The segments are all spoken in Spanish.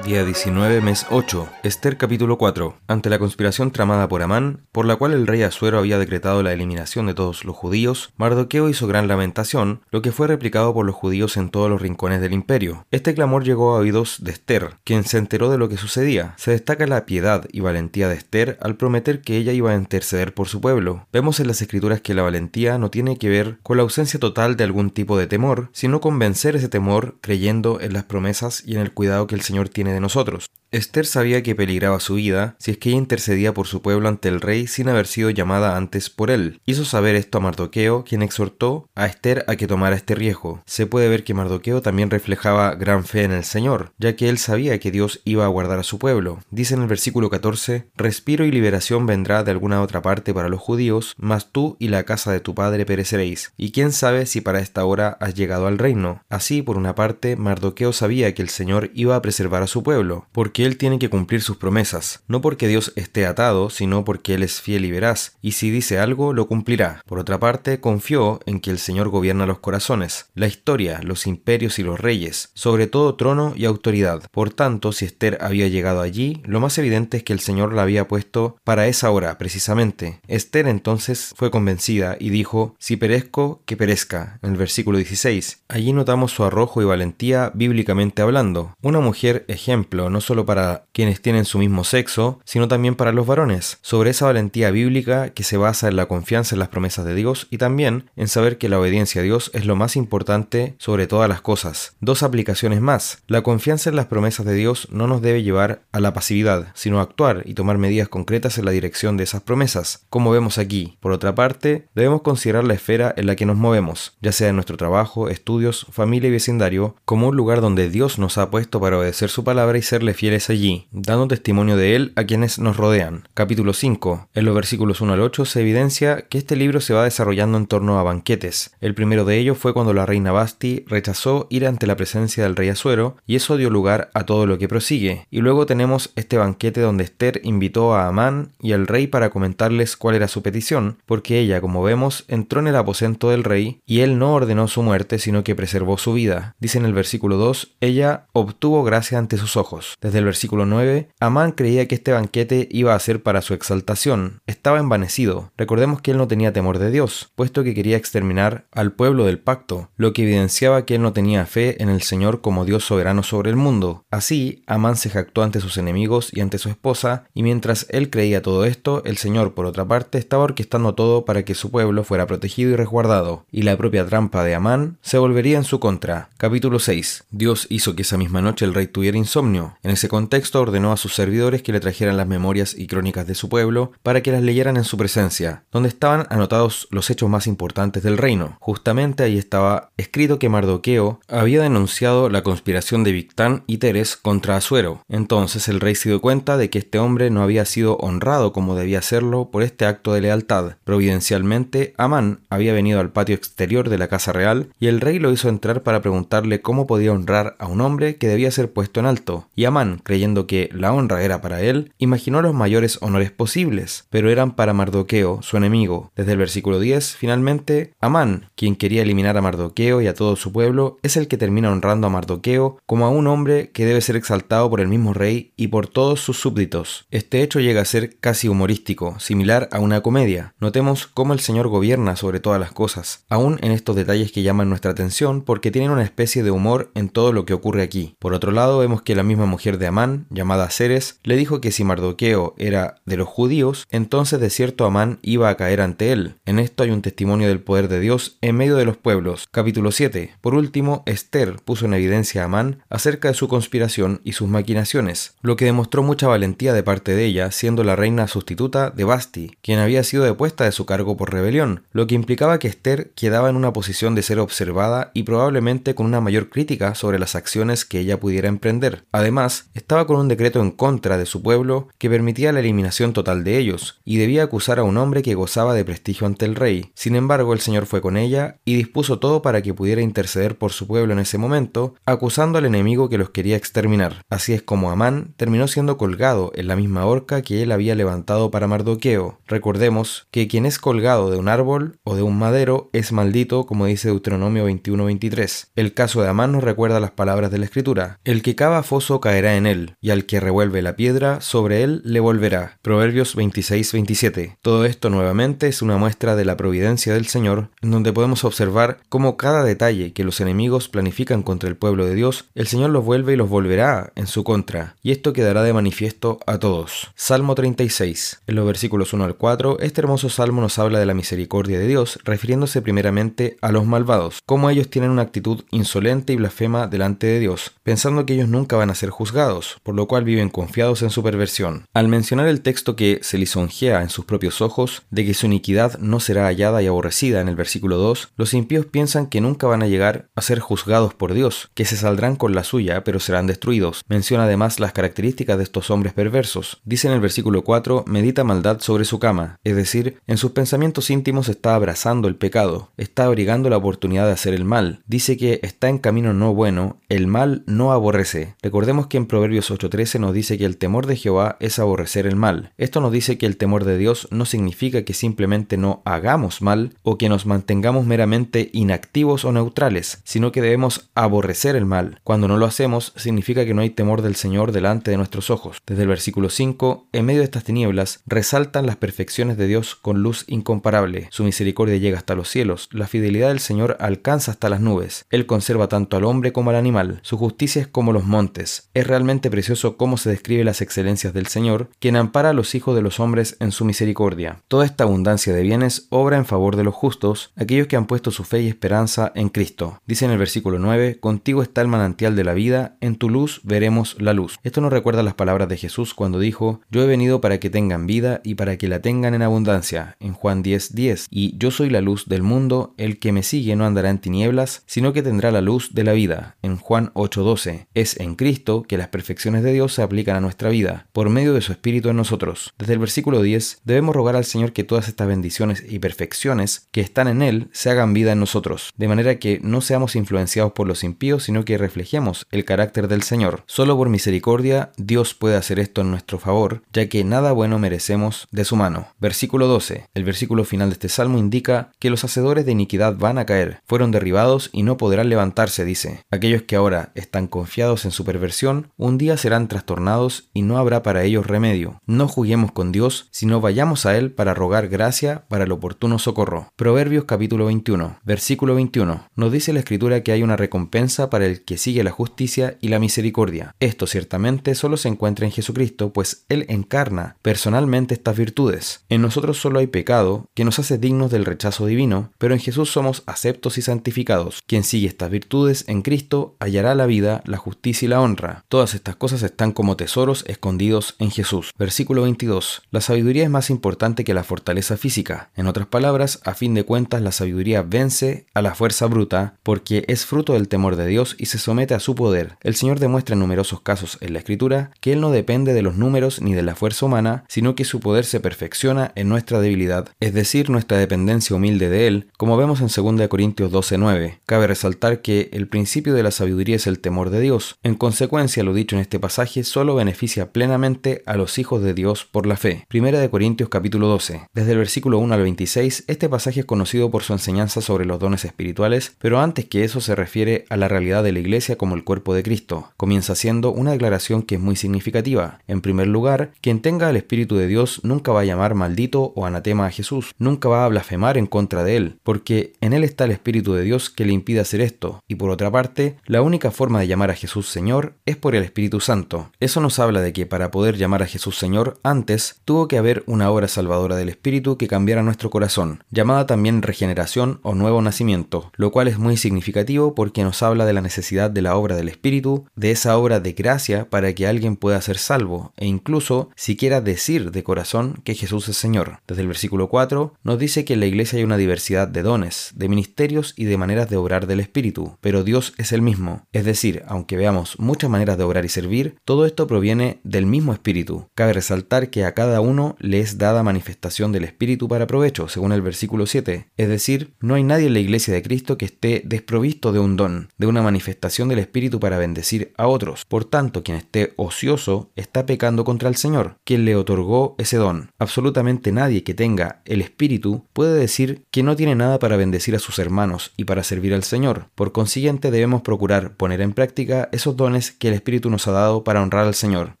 Día 19, mes 8, Esther capítulo 4. Ante la conspiración tramada por Amán, por la cual el rey Asuero había decretado la eliminación de todos los judíos, Mardoqueo hizo gran lamentación, lo que fue replicado por los judíos en todos los rincones del imperio. Este clamor llegó a oídos de Esther, quien se enteró de lo que sucedía. Se destaca la piedad y valentía de Esther al prometer que ella iba a interceder por su pueblo. Vemos en las escrituras que la valentía no tiene que ver con la ausencia total de algún tipo de temor, sino con vencer ese temor creyendo en las promesas y en el cuidado que el Señor tiene de nosotros. Esther sabía que peligraba su vida si es que ella intercedía por su pueblo ante el rey sin haber sido llamada antes por él. Hizo saber esto a Mardoqueo, quien exhortó a Esther a que tomara este riesgo. Se puede ver que Mardoqueo también reflejaba gran fe en el Señor, ya que él sabía que Dios iba a guardar a su pueblo. Dice en el versículo 14, Respiro y liberación vendrá de alguna otra parte para los judíos, mas tú y la casa de tu padre pereceréis. Y quién sabe si para esta hora has llegado al reino. Así, por una parte, Mardoqueo sabía que el Señor iba a preservar a su pueblo, porque él tiene que cumplir sus promesas, no porque Dios esté atado, sino porque Él es fiel y veraz, y si dice algo, lo cumplirá. Por otra parte, confió en que el Señor gobierna los corazones, la historia, los imperios y los reyes, sobre todo trono y autoridad. Por tanto, si Esther había llegado allí, lo más evidente es que el Señor la había puesto para esa hora, precisamente. Esther entonces fue convencida y dijo, si perezco, que perezca, en el versículo 16. Allí notamos su arrojo y valentía bíblicamente hablando. Una mujer ejemplo, no solo para para quienes tienen su mismo sexo, sino también para los varones, sobre esa valentía bíblica que se basa en la confianza en las promesas de Dios y también en saber que la obediencia a Dios es lo más importante sobre todas las cosas. Dos aplicaciones más. La confianza en las promesas de Dios no nos debe llevar a la pasividad, sino a actuar y tomar medidas concretas en la dirección de esas promesas, como vemos aquí. Por otra parte, debemos considerar la esfera en la que nos movemos, ya sea en nuestro trabajo, estudios, familia y vecindario, como un lugar donde Dios nos ha puesto para obedecer su palabra y serle fieles allí, dando testimonio de él a quienes nos rodean. Capítulo 5. En los versículos 1 al 8 se evidencia que este libro se va desarrollando en torno a banquetes. El primero de ellos fue cuando la reina Basti rechazó ir ante la presencia del rey Asuero, y eso dio lugar a todo lo que prosigue. Y luego tenemos este banquete donde Esther invitó a Amán y al rey para comentarles cuál era su petición, porque ella, como vemos, entró en el aposento del rey y él no ordenó su muerte, sino que preservó su vida. Dice en el versículo 2, ella obtuvo gracia ante sus ojos. Desde el versículo 9, Amán creía que este banquete iba a ser para su exaltación. Estaba envanecido. Recordemos que él no tenía temor de Dios, puesto que quería exterminar al pueblo del pacto, lo que evidenciaba que él no tenía fe en el Señor como Dios soberano sobre el mundo. Así, Amán se jactó ante sus enemigos y ante su esposa, y mientras él creía todo esto, el Señor, por otra parte, estaba orquestando todo para que su pueblo fuera protegido y resguardado, y la propia trampa de Amán se volvería en su contra. Capítulo 6. Dios hizo que esa misma noche el rey tuviera insomnio. En ese contexto ordenó a sus servidores que le trajeran las memorias y crónicas de su pueblo para que las leyeran en su presencia, donde estaban anotados los hechos más importantes del reino. Justamente ahí estaba escrito que Mardoqueo había denunciado la conspiración de Victán y Teres contra Asuero. Entonces el rey se dio cuenta de que este hombre no había sido honrado como debía serlo por este acto de lealtad. Providencialmente, Amán había venido al patio exterior de la casa real y el rey lo hizo entrar para preguntarle cómo podía honrar a un hombre que debía ser puesto en alto. Y Amán, creyendo que la honra era para él, imaginó los mayores honores posibles, pero eran para Mardoqueo, su enemigo. Desde el versículo 10, finalmente, Amán, quien quería eliminar a Mardoqueo y a todo su pueblo, es el que termina honrando a Mardoqueo como a un hombre que debe ser exaltado por el mismo rey y por todos sus súbditos. Este hecho llega a ser casi humorístico, similar a una comedia. Notemos cómo el Señor gobierna sobre todas las cosas, aún en estos detalles que llaman nuestra atención porque tienen una especie de humor en todo lo que ocurre aquí. Por otro lado, vemos que la misma mujer de Amán, llamada Ceres, le dijo que si Mardoqueo era de los judíos, entonces de cierto Amán iba a caer ante él. En esto hay un testimonio del poder de Dios en medio de los pueblos. Capítulo 7. Por último, Esther puso en evidencia a Amán acerca de su conspiración y sus maquinaciones, lo que demostró mucha valentía de parte de ella, siendo la reina sustituta de Basti, quien había sido depuesta de su cargo por rebelión, lo que implicaba que Esther quedaba en una posición de ser observada y probablemente con una mayor crítica sobre las acciones que ella pudiera emprender. Además, estaba con un decreto en contra de su pueblo que permitía la eliminación total de ellos, y debía acusar a un hombre que gozaba de prestigio ante el rey. Sin embargo, el Señor fue con ella y dispuso todo para que pudiera interceder por su pueblo en ese momento, acusando al enemigo que los quería exterminar. Así es como Amán terminó siendo colgado en la misma horca que él había levantado para Mardoqueo. Recordemos que quien es colgado de un árbol o de un madero es maldito, como dice Deuteronomio 21:23. El caso de Amán nos recuerda las palabras de la Escritura: El que cava foso caerá en él, y al que revuelve la piedra, sobre él le volverá. Proverbios 26:27. Todo esto nuevamente es una muestra de la providencia del Señor, en donde podemos observar cómo cada detalle que los enemigos planifican contra el pueblo de Dios, el Señor los vuelve y los volverá en su contra, y esto quedará de manifiesto a todos. Salmo 36. En los versículos 1 al 4, este hermoso salmo nos habla de la misericordia de Dios, refiriéndose primeramente a los malvados, cómo ellos tienen una actitud insolente y blasfema delante de Dios, pensando que ellos nunca van a ser juzgados, por lo cual viven confiados en su perversión. Al mencionar el texto que se lisonjea en sus propios ojos, de que su iniquidad no será hallada y aborrecida en el versículo 2, los impíos piensan que nunca van a llegar a ser juzgados por Dios, que se saldrán con la suya, pero serán destruidos. Menciona además las características de estos hombres perversos. Dice en el versículo 4, medita maldad sobre su cama, es decir, en sus pensamientos íntimos está abrazando el pecado, está abrigando la oportunidad de hacer el mal. Dice que está en camino no bueno, el mal no aborrece. Recordemos que en Proverbios 8:13 nos dice que el temor de Jehová es aborrecer el mal. Esto nos dice que el temor de Dios no significa que simplemente no hagamos mal o que nos mantengamos meramente inactivos o neutrales, sino que debemos aborrecer el mal. Cuando no lo hacemos, significa que no hay temor del Señor delante de nuestros ojos. Desde el versículo 5, en medio de estas tinieblas, resaltan las perfecciones de Dios con luz incomparable. Su misericordia llega hasta los cielos, la fidelidad del Señor alcanza hasta las nubes. Él conserva tanto al hombre como al animal. Su justicia es como los montes. Es realmente precioso cómo se describe las excelencias del Señor, quien ampara a los hijos de los hombres en su misericordia. Toda esta abundancia de bienes obra en favor de los justos, aquellos que han puesto su fe y esperanza en Cristo. Dice en el versículo 9, Contigo está el manantial de la vida, en tu luz veremos la luz. Esto nos recuerda las palabras de Jesús cuando dijo, Yo he venido para que tengan vida y para que la tengan en abundancia, en Juan 10, 10, y yo soy la luz del mundo, el que me sigue no andará en tinieblas, sino que tendrá la luz de la vida, en Juan 8, 12. Es en Cristo que las perfecciones de Dios se aplican a nuestra vida, por medio de su Espíritu en nosotros. Desde el versículo 10, debemos rogar al Señor que todas estas bendiciones y perfecciones que están en Él se hagan vida en nosotros, de manera que no seamos influenciados por los impíos, sino que reflejemos el carácter del Señor. Solo por misericordia Dios puede hacer esto en nuestro favor, ya que nada bueno merecemos de su mano. Versículo 12. El versículo final de este salmo indica que los hacedores de iniquidad van a caer, fueron derribados y no podrán levantarse, dice. Aquellos que ahora están confiados en su perversión, un día serán trastornados y no habrá para ellos remedio. No juguemos con Dios, sino vayamos a Él para rogar gracia para el oportuno socorro. Proverbios capítulo 21, versículo 21. Nos dice la escritura que hay una recompensa para el que sigue la justicia y la misericordia. Esto ciertamente solo se encuentra en Jesucristo, pues Él encarna personalmente estas virtudes. En nosotros solo hay pecado, que nos hace dignos del rechazo divino, pero en Jesús somos aceptos y santificados. Quien sigue estas virtudes en Cristo hallará la vida, la justicia y la honra. Todas estas cosas están como tesoros escondidos en Jesús. Versículo 22. La sabiduría es más importante que la fortaleza física. En otras palabras, a fin de cuentas, la sabiduría vence a la fuerza bruta porque es fruto del temor de Dios y se somete a su poder. El Señor demuestra en numerosos casos en la Escritura que Él no depende de los números ni de la fuerza humana, sino que su poder se perfecciona en nuestra debilidad, es decir, nuestra dependencia humilde de Él, como vemos en 2 Corintios 12:9. Cabe resaltar que el principio de la sabiduría es el temor de Dios. En consecuencia, lo dicho en este pasaje solo beneficia plenamente a los hijos de Dios por la fe. Primera de Corintios capítulo 12. Desde el versículo 1 al 26, este pasaje es conocido por su enseñanza sobre los dones espirituales, pero antes que eso se refiere a la realidad de la iglesia como el cuerpo de Cristo. Comienza siendo una declaración que es muy significativa. En primer lugar, quien tenga el Espíritu de Dios nunca va a llamar maldito o anatema a Jesús, nunca va a blasfemar en contra de él, porque en él está el Espíritu de Dios que le impide hacer esto. Y por otra parte, la única forma de llamar a Jesús Señor es por el Espíritu Santo. Eso nos habla de que para poder llamar a Jesús Señor, antes tuvo que haber una obra salvadora del Espíritu que cambiara nuestro corazón, llamada también regeneración o nuevo nacimiento, lo cual es muy significativo porque nos habla de la necesidad de la obra del Espíritu, de esa obra de gracia para que alguien pueda ser salvo, e incluso siquiera decir de corazón que Jesús es Señor. Desde el versículo 4 nos dice que en la iglesia hay una diversidad de dones, de ministerios y de maneras de obrar del Espíritu, pero Dios es el mismo. Es decir, aunque veamos muchas maneras de obrar y servir, todo esto proviene del mismo Espíritu. Cabe resaltar que a cada uno le es dada manifestación del Espíritu para provecho, según el versículo 7. Es decir, no hay nadie en la iglesia de Cristo que esté desprovisto de un don, de una manifestación del Espíritu para bendecir a otros. Por tanto, quien esté ocioso está pecando contra el Señor, quien le otorgó ese don. Absolutamente nadie que tenga el Espíritu puede decir que no tiene nada para bendecir a sus hermanos y para servir al Señor. Por consiguiente, debemos procurar poner en práctica esos dones que el Espíritu nos ha dado para honrar al Señor.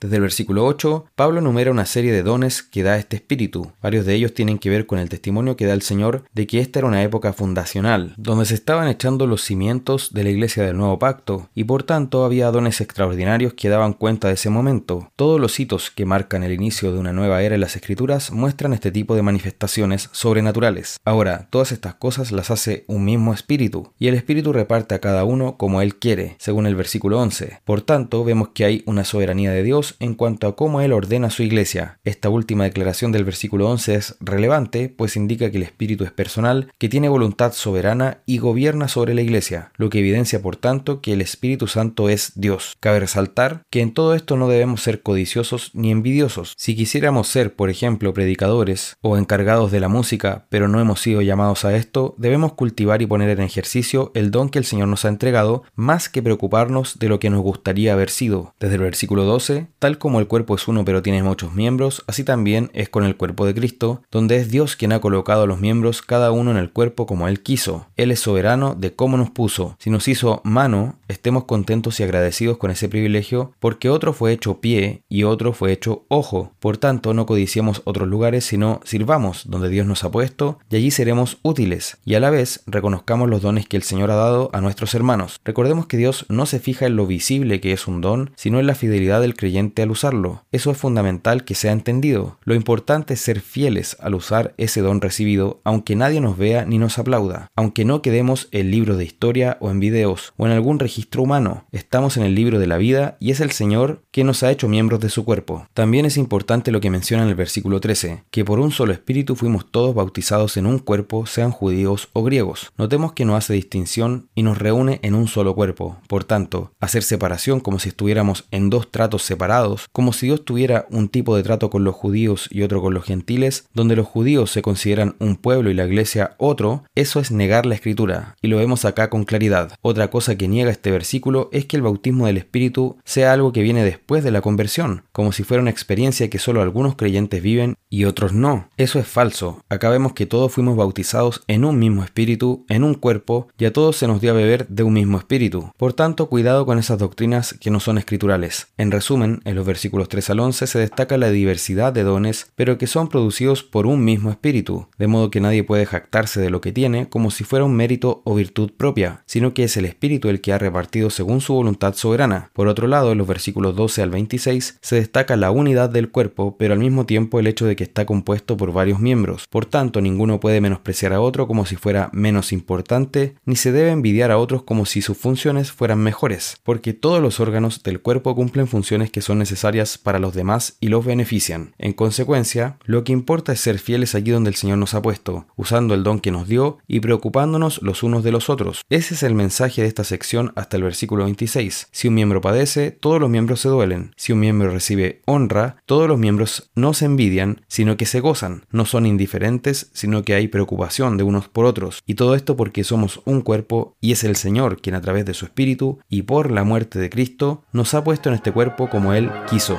Desde el versículo 8, Pablo enumera una serie de dones que da este Espíritu. Varios de ellos tienen que ver con el testimonio que da el Señor de que esta era una época fundacional, donde se estaban echando los cimientos de la iglesia del nuevo pacto, y por tanto había dones extraordinarios que daban cuenta de ese momento. Todos los hitos que marcan el inicio de una nueva era en las escrituras muestran este tipo de manifestaciones sobrenaturales. Ahora, todas estas cosas las hace un mismo espíritu, y el espíritu reparte a cada uno como él quiere, según el versículo 11. Por tanto, vemos que hay una soberanía de Dios en cuanto a cómo él ordena su iglesia. Esta última declaración del versículo 11 es relevante, pues indica que el espíritu es personal, que tiene voluntad soberana y gobierna sobre la iglesia, lo que evidencia por tanto que el Espíritu Santo es Dios. Cabe resaltar que en todo esto no debemos ser codiciosos ni envidiosos. Si quisiéramos ser, por ejemplo, predicadores o encargados de la música, pero no hemos sido llamados a esto, debemos cultivar y poner en ejercicio el don que el Señor nos ha entregado, más que preocuparnos de lo que nos gustaría haber sido. Desde el versículo 12, tal como el cuerpo es uno pero tiene muchos miembros, así también es con el cuerpo de Cristo, donde es Dios quien ha colocado a los miembros cada uno en el cuerpo como Él quiso. Él es soberano de cómo nos puso. Si nos hizo mano, estemos contentos y agradecidos con ese privilegio, porque otro fue hecho pie y otro fue hecho ojo. Por tanto, no codiciemos otros lugares, sino sirvamos donde Dios nos ha puesto, y allí seremos útiles, y a la vez reconozcamos los dones que el Señor ha dado a nuestros hermanos. Recordemos que Dios no se fija en lo visible que es un don, sino en la fidelidad del creyente al usarlo. Eso es fundamental que sea entendido. Lo importante es ser fieles al usar ese don recibido, aunque nadie nos vea ni nos aplauda, aunque no quedemos en libros de historia o en videos o en algún registro humano, estamos en el libro de la vida y es el Señor que nos ha hecho miembros de su cuerpo. También es importante lo que menciona en el versículo 13, que por un solo espíritu fuimos todos bautizados en un cuerpo, sean judíos o griegos. Notemos que no hace distinción y nos reúne en un solo cuerpo. Por tanto, hacer separación como si estuviéramos en dos tratos separados, como si Dios tuviera un tipo de trato con los judíos y otro con los gentiles, donde los judíos se consideran un pueblo y la iglesia otro, eso es negar la escritura, y lo vemos acá con claridad. Otra cosa que niega este versículo es que el bautismo del Espíritu sea algo que viene después de la conversión, como si fuera una experiencia que solo algunos creyentes viven y otros no. Eso es falso. Acá vemos que todos fuimos bautizados en un mismo espíritu, en un cuerpo, y a todos se nos dio a beber de un mismo espíritu. Por tanto, cuidado con esas doctrinas que no son escriturales. En resumen, en los versículos 3 al 11 se destaca la diversidad de dones, pero que son producidos por un mismo espíritu, de modo que nadie puede jactarse de lo que tiene como si fuera un mérito o virtud propia, sino que es el espíritu el que ha repartido según su voluntad soberana. Por otro lado, en los versículos 12 al 26 se destaca la unidad del cuerpo, pero al mismo tiempo el hecho de que está compuesto por varios miembros. Por tanto, ninguno puede menospreciar a otro como si fuera menos importante, ni se debe envidiar a otros como si sus funciones fueran mejores, porque todos los órganos del cuerpo cumplen funciones que son necesarias para los demás y los benefician. En consecuencia, lo que importa es ser fieles allí donde el Señor nos ha puesto, usando el don que nos dio y preocupándonos los unos de los otros. Ese es el mensaje de esta sección hasta el versículo 26. Si un miembro padece, todos los miembros se duelen. Si un miembro recibe honra, todos los miembros no se envidian, sino que se gozan. No son indiferentes, sino que hay preocupación de unos por otros. Y todo esto porque somos un cuerpo y es el Señor quien a través de su Espíritu y por la muerte de Cristo nos ha puesto en este cuerpo como Él quiso.